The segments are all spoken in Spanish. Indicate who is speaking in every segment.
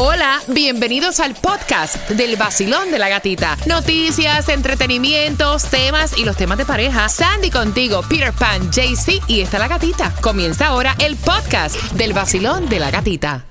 Speaker 1: Hola, bienvenidos al podcast del vacilón de la gatita. Noticias, entretenimientos, temas y los temas de pareja. Sandy contigo, Peter Pan, JC y está la gatita. Comienza ahora el podcast del vacilón de la gatita.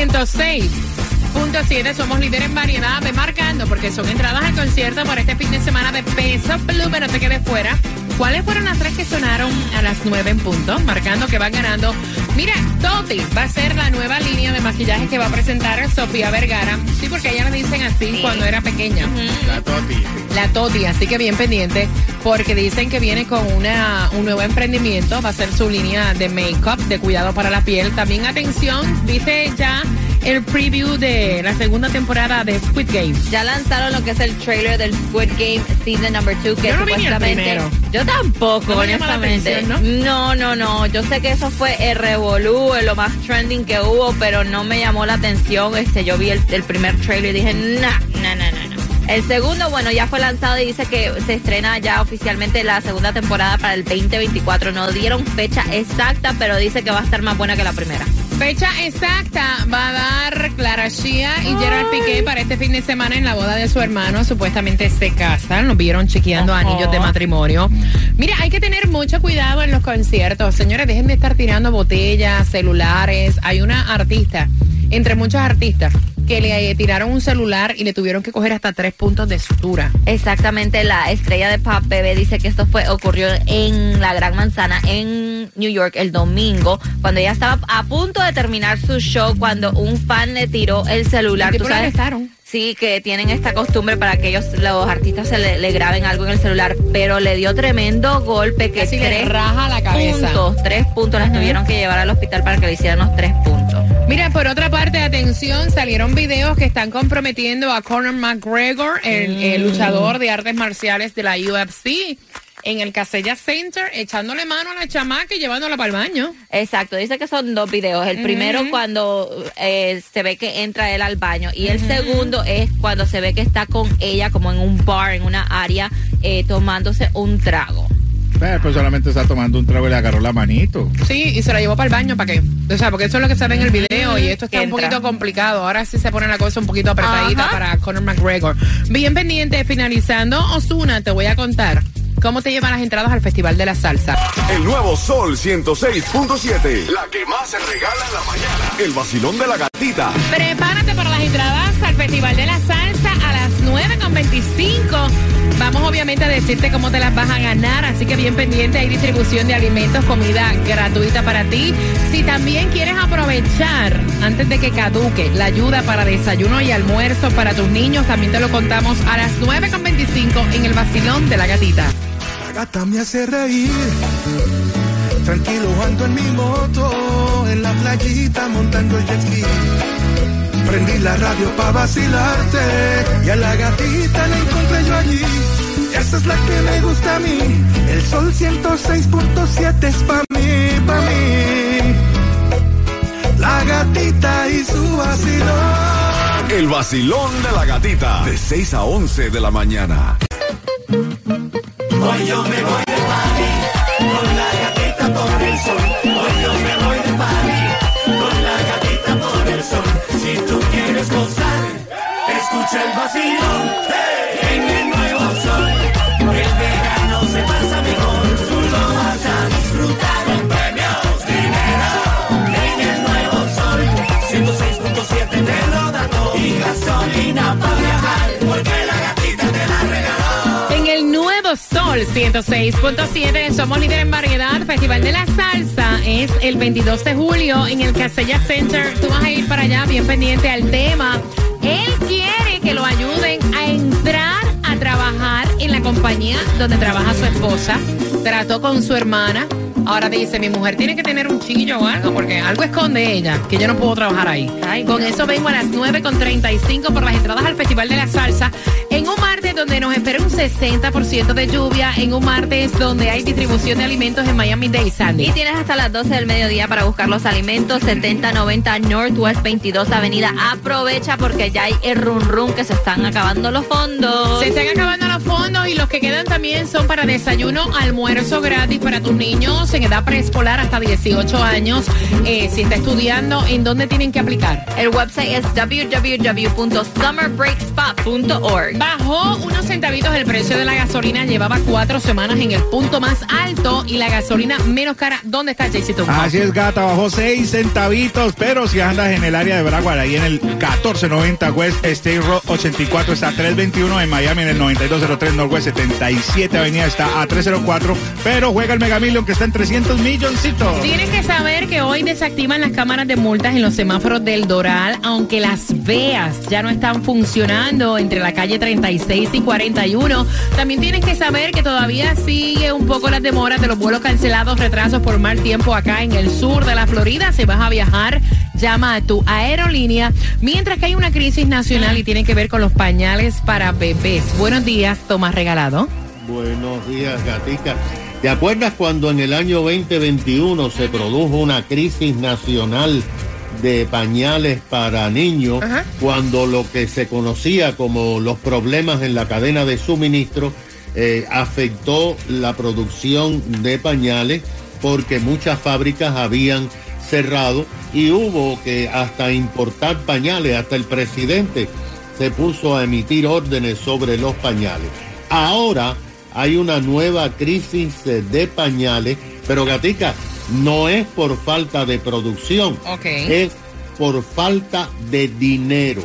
Speaker 1: Sol 106.7 somos líderes en variedad, marcando porque son entradas al concierto por este fin de semana de Peso Pluma, no te quedes fuera. ¿Cuáles fueron las tres que sonaron a las 9 en punto? Marcando que van ganando. Mira, Toti va a ser la nueva línea de maquillaje que va a presentar Sofía Vergara. Sí, porque ella le dicen así cuando era pequeña.
Speaker 2: La Toti.
Speaker 1: La Toti, así que bien pendiente, porque dicen que viene con una, un nuevo emprendimiento, va a ser su línea de make-up, de cuidado para la piel. También atención, dice ya el preview de la segunda temporada de Squid Game.
Speaker 3: Ya lanzaron lo que es el trailer del Squid Game Season Number 2, que
Speaker 1: Yo no vi ni el
Speaker 3: supuestamente. Yo tampoco,
Speaker 1: No
Speaker 3: honestamente.
Speaker 1: atención,
Speaker 3: ¿no? no, no, Yo sé que eso fue el revolú, lo más trending que hubo, pero no me llamó la atención. Este, yo vi el, el primer trailer y dije, no, no, no, no. El segundo, bueno, ya fue lanzado y dice que se estrena ya oficialmente la segunda temporada para el 2024. No dieron fecha exacta, pero dice que va a estar más buena que la primera.
Speaker 1: Fecha exacta va a dar Clara Shia y Gerard Piqué para este fin de semana en la boda de su hermano. Supuestamente se casan, nos vieron chequeando
Speaker 3: Ajá.
Speaker 1: anillos de matrimonio. Mira, hay que tener mucho cuidado en los conciertos. Señores, dejen de estar tirando botellas, celulares. Hay una artista, entre muchos artistas, que le eh, tiraron un celular y le tuvieron que coger hasta tres puntos de sutura.
Speaker 3: Exactamente, la estrella de pop bebé dice que esto fue ocurrió en la Gran Manzana en New York el domingo, cuando ella estaba a punto de terminar su show, cuando un fan le tiró el celular. ¿Tú sabes?
Speaker 1: arrestaron.
Speaker 3: Sí, que tienen esta costumbre para que ellos, los artistas, se le, le graben algo en el celular, pero le dio tremendo golpe que
Speaker 1: Casi le
Speaker 3: tres
Speaker 1: raja la cabeza.
Speaker 3: puntos, tres puntos, las tuvieron que llevar al hospital para que le hicieran los tres puntos.
Speaker 1: Mira, por otra parte, atención, salieron videos que están comprometiendo a Conor McGregor, el, el luchador de artes marciales de la UFC, en el Casella Center, echándole mano a la chamaca y llevándola para el baño.
Speaker 3: Exacto, dice que son dos videos. El primero cuando eh, se ve que entra él al baño y el segundo es cuando se ve que está con ella como en un bar, en una área, eh, tomándose un trago.
Speaker 2: Eh, pues solamente está tomando un trago y le agarró la manito.
Speaker 1: Sí, y se la llevó para el baño, ¿para qué? O sea, porque eso es lo que se ve en el video y esto está un poquito complicado. Ahora sí se pone la cosa un poquito apretadita
Speaker 3: Ajá.
Speaker 1: para Conor McGregor. Bien pendiente, finalizando, Osuna, te voy a contar cómo te llevan las entradas al Festival de la Salsa.
Speaker 4: El nuevo Sol 106.7. La que más se regala en la mañana. El vacilón de la gatita.
Speaker 1: Prepárate para las entradas al Festival de la Salsa a las 9.25. Vamos obviamente a decirte cómo te las vas a ganar, así que bien pendiente, hay distribución de alimentos, comida gratuita para ti. Si también quieres aprovechar antes de que caduque la ayuda para desayuno y almuerzo para tus niños, también te lo contamos a las 9.25 en el vacilón de la gatita.
Speaker 5: La gata me hace reír. Tranquilo ando en mi moto, en la playita montando el jet ski. Prendí la radio pa' vacilarte y a la gatita la encontré yo allí. Esa es la que me gusta a mí. El sol 106.7 es pa' mí, pa' mí. La gatita y su vacilón.
Speaker 4: El vacilón de la gatita. De 6 a 11 de la mañana.
Speaker 5: Hoy yo me voy de party con la gatita por el sol. Hoy yo me voy de party con la gatita por el sol. Si tú quieres gozar, escucha el vacilón en el nuevo sol. El verano se pasa mejor, tú lo vas a disfrutar con premios, dinero en el nuevo sol. 106.7 te lo da todo y gasolina para
Speaker 1: Sol 106.7, somos líder en variedad. Festival de la Salsa es el 22 de julio en el Casella Center. Tú vas a ir para allá bien pendiente al tema. Él quiere que lo ayuden a entrar a trabajar en la compañía donde trabaja su esposa. Trató con su hermana Ahora dice, mi mujer tiene que tener un chiquillo o algo, porque algo esconde ella, que yo no puedo trabajar ahí.
Speaker 3: Ay,
Speaker 1: con
Speaker 3: Dios.
Speaker 1: eso vengo a las 9 con 35 por las entradas al Festival de la Salsa. En un martes donde nos espera un 60% de lluvia, en un martes donde hay distribución de alimentos en Miami-Dade, Sandy.
Speaker 3: Y tienes hasta las 12 del mediodía para buscar los alimentos. 7090 Northwest 22 Avenida. Aprovecha porque ya hay el run run que se están acabando los fondos.
Speaker 1: Se están acabando los fondos y los que quedan también son para desayuno, almuerzo gratis para tus niños en edad preescolar hasta 18 años. Eh, si está estudiando, ¿en dónde tienen que aplicar?
Speaker 3: El website es www.summerbreakspot.org.
Speaker 1: Bajó unos centavitos el precio de la gasolina, llevaba cuatro semanas en el punto más alto y la gasolina menos cara. ¿Dónde está Jaycee?
Speaker 2: Así es, gata, bajó 6 centavitos, pero si andas en el área de Broward, ahí en el 1490 West State Road 84 está a 321, en Miami en el 9203 Northwest 77 Avenida está a 304, pero juega el Mega Million que está en 300 milloncitos.
Speaker 1: Tienen que saber que hoy desactivan las cámaras de multas en los semáforos del Doral, aunque las veas ya no están funcionando entre la calle 36 y 41. También tienen que saber que todavía sigue un poco las demoras de los vuelos cancelados, retrasos por mal tiempo acá en el sur de la Florida. Si vas a viajar, llama a tu aerolínea. Mientras que hay una crisis nacional y tiene que ver con los pañales para bebés. Buenos días, Tomás Regalado.
Speaker 6: Buenos días, Gatica. ¿Te acuerdas cuando en el año 2021 se produjo una crisis nacional de pañales para niños?
Speaker 1: Ajá.
Speaker 6: Cuando lo que se conocía como los problemas en la cadena de suministro eh, afectó la producción de pañales porque muchas fábricas habían cerrado y hubo que hasta importar pañales, hasta el presidente se puso a emitir órdenes sobre los pañales. Ahora hay una nueva crisis eh, de pañales, pero Gatica, no es por falta de producción, es por falta de dinero.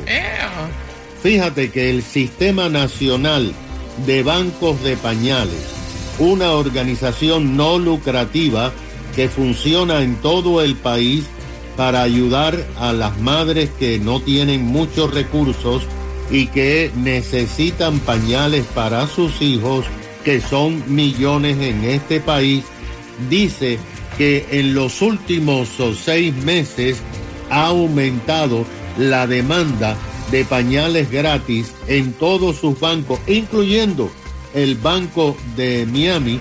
Speaker 6: Fíjate que el Sistema Nacional de Bancos de Pañales, una organización no lucrativa que funciona en todo el país para ayudar a las madres que no tienen muchos recursos y que necesitan pañales para sus hijos, que son millones en este país, dice que en los últimos seis meses ha aumentado la demanda de pañales gratis en todos sus bancos, incluyendo el Banco de Miami,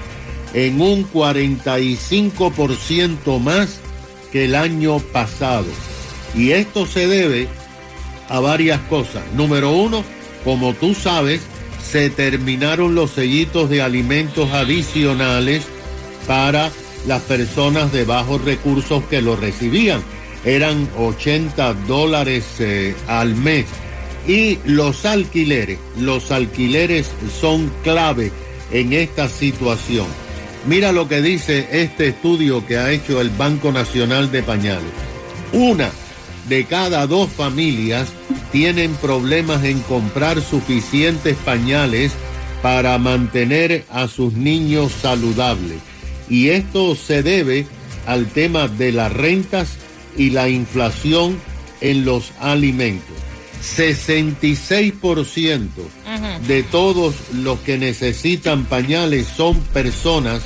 Speaker 6: en un 45% más que el año pasado. Y esto se debe a varias cosas. Número uno, como tú sabes, se terminaron los sellitos de alimentos adicionales para las personas de bajos recursos que lo recibían. Eran 80 dólares eh, al mes. Y los alquileres, los alquileres son clave en esta situación. Mira lo que dice este estudio que ha hecho el Banco Nacional de Pañales. Una de cada dos familias tienen problemas en comprar suficientes pañales para mantener a sus niños saludables. Y esto se debe al tema de las rentas y la inflación en los alimentos. 66% de todos los que necesitan pañales son personas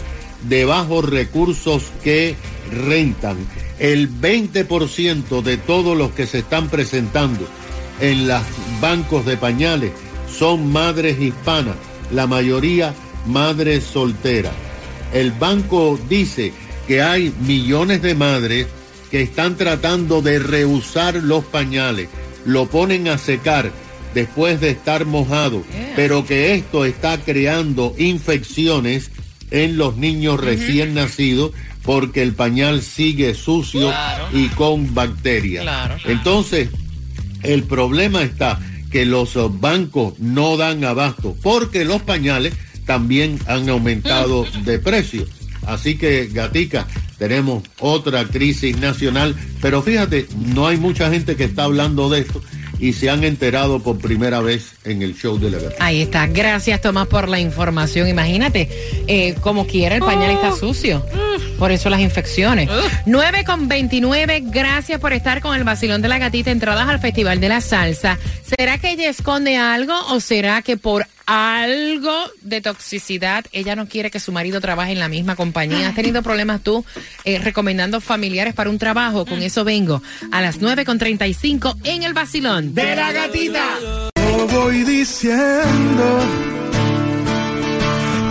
Speaker 6: de bajos recursos que rentan. El 20% de todos los que se están presentando en los bancos de pañales son madres hispanas, la mayoría madres solteras. El banco dice que hay millones de madres que están tratando de rehusar los pañales, lo ponen a secar después de estar mojado, pero que esto está creando infecciones en los niños recién nacidos porque el pañal sigue sucio y con bacterias.
Speaker 1: Claro.
Speaker 6: Entonces, el problema está que los eh, bancos no dan abasto porque los pañales también han aumentado de precio. Así que, Gatica, tenemos otra crisis nacional, pero fíjate, no hay mucha gente que está hablando de esto y se han enterado por primera vez en el show de la Gatita.
Speaker 1: Ahí está. Gracias, Tomás, por la información. Imagínate, eh, como quiera, el pañal está sucio. Por eso las infecciones. 9 con 29, gracias por estar con el vacilón de la gatita, entradas al Festival de la Salsa. ¿Será que ella esconde algo o será que por algo de toxicidad ella no quiere que su marido trabaje en la misma compañía? ¿Has tenido problemas tú eh, recomendando familiares para un trabajo? Con eso vengo a las 9 con 35 en el vacilón
Speaker 2: De la gatita.
Speaker 5: Lo voy diciendo.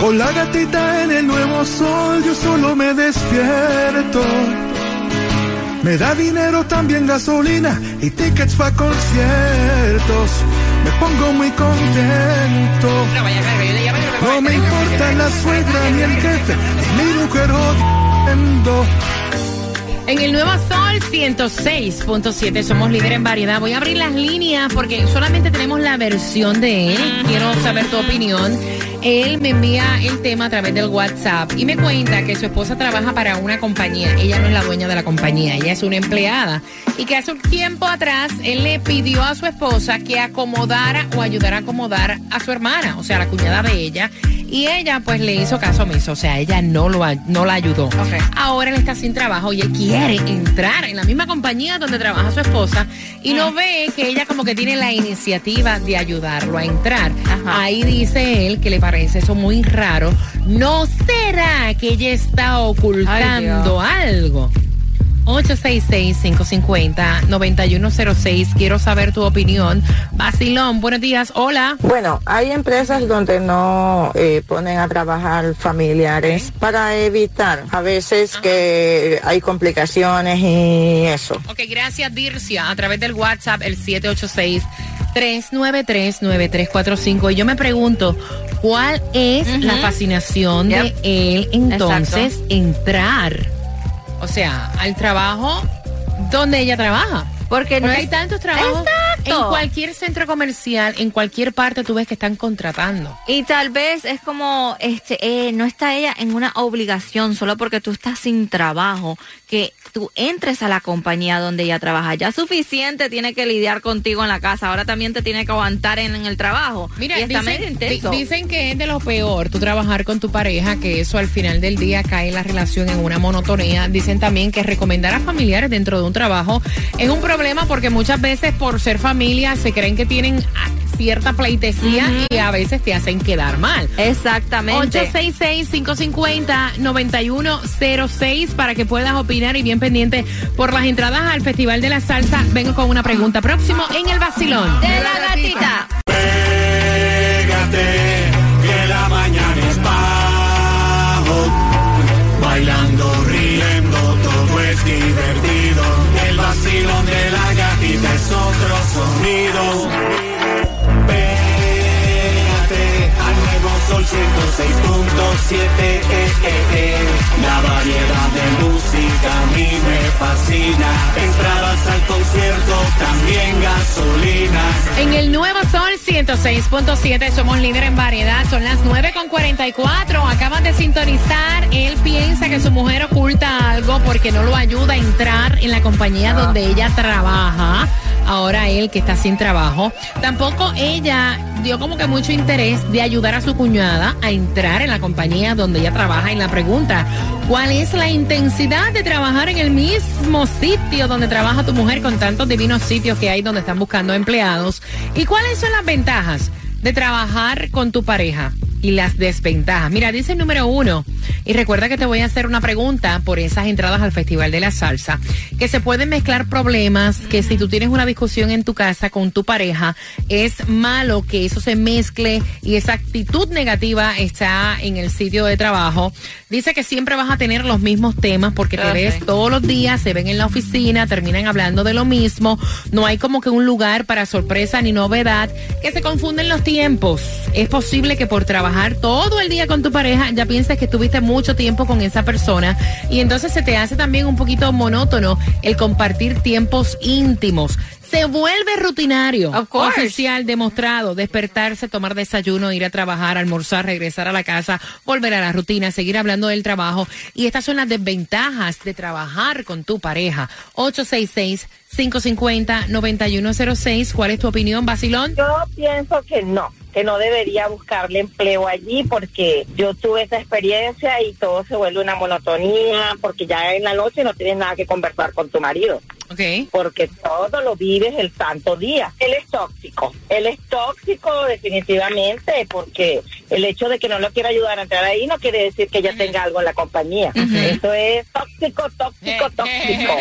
Speaker 5: Con la gatita en el nuevo sol, yo solo me despierto. Me da dinero, también gasolina y tickets para conciertos. Me pongo muy contento. No me importa la suegra ni el jefe, ni mi mujer odiando.
Speaker 1: En el Nuevo Sol 106.7 somos líder en variedad. Voy a abrir las líneas porque solamente tenemos la versión de él. Quiero saber tu opinión. Él me envía el tema a través del WhatsApp y me cuenta que su esposa trabaja para una compañía. Ella no es la dueña de la compañía, ella es una empleada. Y que hace un tiempo atrás él le pidió a su esposa que acomodara o ayudara a acomodar a su hermana, o sea, la cuñada de ella. Y ella pues le hizo caso omiso, o sea, ella no, lo, no la ayudó. Ahora él está sin trabajo y él quiere entrar en la misma compañía donde trabaja su esposa y no ve que ella como que tiene la iniciativa de ayudarlo a entrar.
Speaker 3: Ajá.
Speaker 1: Ahí dice él que le parece eso muy raro. ¿No será que ella está ocultando algo? 866-550-9106. Quiero saber tu opinión. Basilón, buenos días. Hola.
Speaker 7: Bueno, hay empresas donde no eh, ponen a trabajar familiares para evitar a veces que hay complicaciones y eso.
Speaker 1: Ok, gracias Dircia. A través del WhatsApp, el 786-393-9345. Y yo me pregunto, ¿cuál es la fascinación de él entonces entrar? O sea, al trabajo donde ella trabaja.
Speaker 3: Porque no
Speaker 1: Porque
Speaker 3: es-
Speaker 1: hay tantos trabajos
Speaker 3: Exacto.
Speaker 1: en cualquier centro comercial, en cualquier parte tú ves que están contratando.
Speaker 3: Y tal vez es como, este, eh, no está ella en una obligación solo porque tú estás sin trabajo, que tú entres a la compañía donde ella trabaja. Ya suficiente tiene que lidiar contigo en la casa, ahora también te tiene que aguantar en, en el trabajo.
Speaker 1: Mira,
Speaker 3: y está
Speaker 1: dicen,
Speaker 3: intenso.
Speaker 1: dicen que es de lo peor tú trabajar con tu pareja, que eso al final del día cae la relación en una monotonía. Dicen también que recomendar a familiares dentro de un trabajo es un problema porque muchas veces por ser familia se creen que tienen cierta pleitesía y a veces te hacen quedar mal.
Speaker 3: Exactamente.
Speaker 1: 866-550-9106 para que puedas opinar y bien pendiente por las entradas al Festival de la Salsa. Vengo con una pregunta. Próximo en el vacilón.
Speaker 3: de la gatita.
Speaker 5: Pégate, que la mañana es bajo. Bailando, riendo, todo es divertido. El vacilón de la gatita es otro sonido. 106.7. eh, eh, eh. La variedad de música a mí me fascina. Entradas al concierto, también gasolina.
Speaker 1: En el Nuevo Sol 106.7 somos líder en variedad. Son las 9.44. Acaban de sintonizar. Él piensa que su mujer oculta algo porque no lo ayuda a entrar en la compañía donde ella trabaja. Ahora él que está sin trabajo. Tampoco ella dio como que mucho interés de ayudar a su cuñada a entrar en la compañía donde ella trabaja. En la pregunta, ¿cuál es la intensidad de trabajar en el mismo sitio donde trabaja tu mujer con tantos divinos sitios que hay donde están buscando empleados? ¿Y cuáles son las ventajas de trabajar con tu pareja? Y las desventajas. Mira, dice el número uno, y recuerda que te voy a hacer una pregunta por esas entradas al Festival de la Salsa, que se pueden mezclar problemas, que si tú tienes una discusión en tu casa con tu pareja, es malo que eso se mezcle y esa actitud negativa está en el sitio de trabajo. Dice que siempre vas a tener los mismos temas porque te ves todos los días, se ven en la oficina, terminan hablando de lo mismo, no hay como que un lugar para sorpresa ni novedad, que se confunden los tiempos. Es posible que por trabajar todo el día con tu pareja ya pienses que estuviste mucho tiempo con esa persona y entonces se te hace también un poquito monótono el compartir tiempos íntimos. Se vuelve rutinario,
Speaker 3: Of
Speaker 1: oficial, demostrado, despertarse, tomar desayuno, ir a trabajar, almorzar, regresar a la casa, volver a la rutina, seguir hablando del trabajo. Y estas son las desventajas de trabajar con tu pareja. 550-9106. ¿Cuál es tu opinión, Basilón?
Speaker 7: Yo pienso que no, que no debería buscarle empleo allí porque yo tuve esa experiencia y todo se vuelve una monotonía porque ya en la noche no tienes nada que conversar con tu marido.
Speaker 1: Ok.
Speaker 7: porque todo lo vives el santo día. Él es tóxico, él es tóxico definitivamente porque el hecho de que no lo quiera ayudar a entrar ahí no quiere decir que ella tenga algo en la compañía. Eso es tóxico, tóxico, tóxico.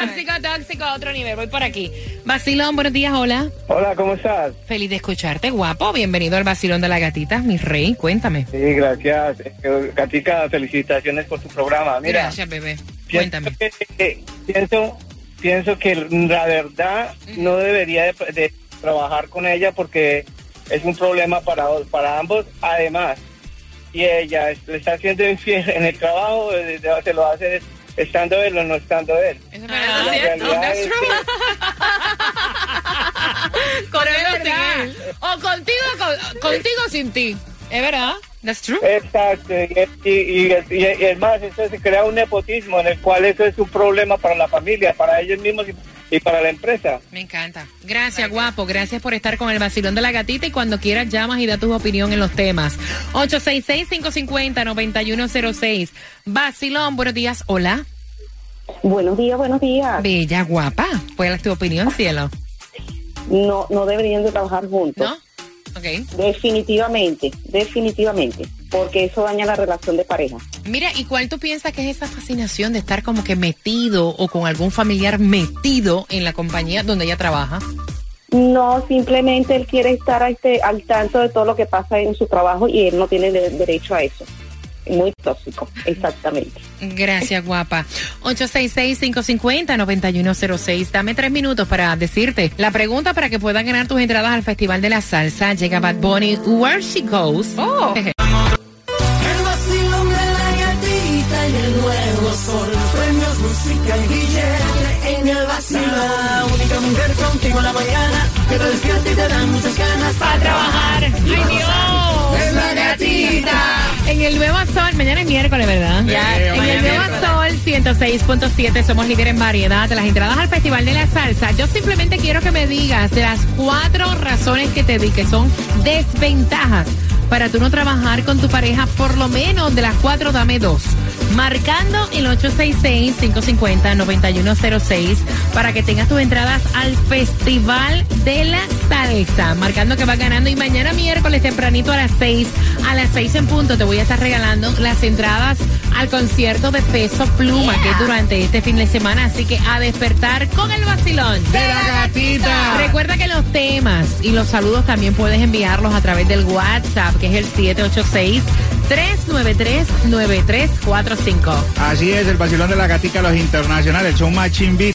Speaker 1: tóxico, tóxico, a otro nivel. Voy por aquí. Basilón, buenos días, hola.
Speaker 8: Hola, ¿cómo estás?
Speaker 1: Feliz de escucharte, guapo. Bienvenido al Basilón de la Gatita, mi rey. Cuéntame.
Speaker 8: Sí, gracias. Eh, Katica, felicitaciones por tu programa. Mira,
Speaker 1: Gracias, bebé.
Speaker 8: pienso
Speaker 1: Cuéntame.
Speaker 8: que, pienso, pienso que la verdad no debería de, de trabajar con ella porque es un problema para, para ambos. Además, si ella le está haciendo infiel en el trabajo, eh, se lo hace estando él o no estando él.
Speaker 1: Es
Speaker 8: La
Speaker 1: verdad,
Speaker 8: es
Speaker 1: true. Con él o sin él. O contigo, con- contigo o sin ti. Es verdad. That's true.
Speaker 8: Exacto, y, y, y, y- y es más, eso se crea un nepotismo en el cual eso es un problema para la familia, para ellos mismos y, y para la empresa.
Speaker 1: Me encanta. Gracias, guapo. Gracias por estar con el vacilón de la gatita y cuando quieras llamas y da tu opinión en los temas. 866-550-9106. Vacilón, buenos días. Hola.
Speaker 9: Buenos días, buenos días.
Speaker 1: Bella, guapa. ¿Cuál es tu opinión, cielo?
Speaker 9: No, no deberían de trabajar juntos.
Speaker 1: ¿No? Ok.
Speaker 9: Definitivamente, definitivamente, porque eso daña la relación de pareja.
Speaker 1: Mira, ¿y cuál tú piensas que es esa fascinación de estar como que metido o con algún familiar metido en la compañía donde ella trabaja?
Speaker 9: No, simplemente él quiere estar a este, al tanto de todo lo que pasa en su trabajo y él no tiene de- derecho a eso. Muy tóxico, exactamente.
Speaker 1: Gracias, guapa. 866-550-9106. Dame tres minutos para decirte la pregunta para que puedan ganar tus entradas al Festival de la Salsa. Llega Bad Bunny, Where She Goes. Oh.
Speaker 5: Música y billete en el vacilón. La única mujer contigo en la mañana que te despierta y te dan muchas ganas para
Speaker 1: trabajar. ¡Ay, Dios!
Speaker 5: Es la gatita.
Speaker 1: En el Nuevo Sol, mañana es miércoles, ¿verdad?
Speaker 5: Ya,
Speaker 1: en el Nuevo Sol 106.7 somos líder en variedad de las entradas al Festival de la Salsa. Yo simplemente quiero que me digas de las cuatro razones que te di que son desventajas para tú no trabajar con tu pareja, por lo menos de las cuatro dame dos. Marcando el 866-550-9106 para que tengas tus entradas al Festival de la Salsa. Marcando que va ganando y mañana miércoles tempranito a las 6, a las 6 en punto te voy a estar regalando las entradas al concierto de Peso Pluma que es durante este fin de semana. Así que a despertar con el vacilón
Speaker 2: De la gatita.
Speaker 1: Recuerda que los temas y los saludos también puedes enviarlos a través del WhatsApp que es el 786 393 9345.
Speaker 2: Así es, el vacilón de la gatica, los internacionales, el show más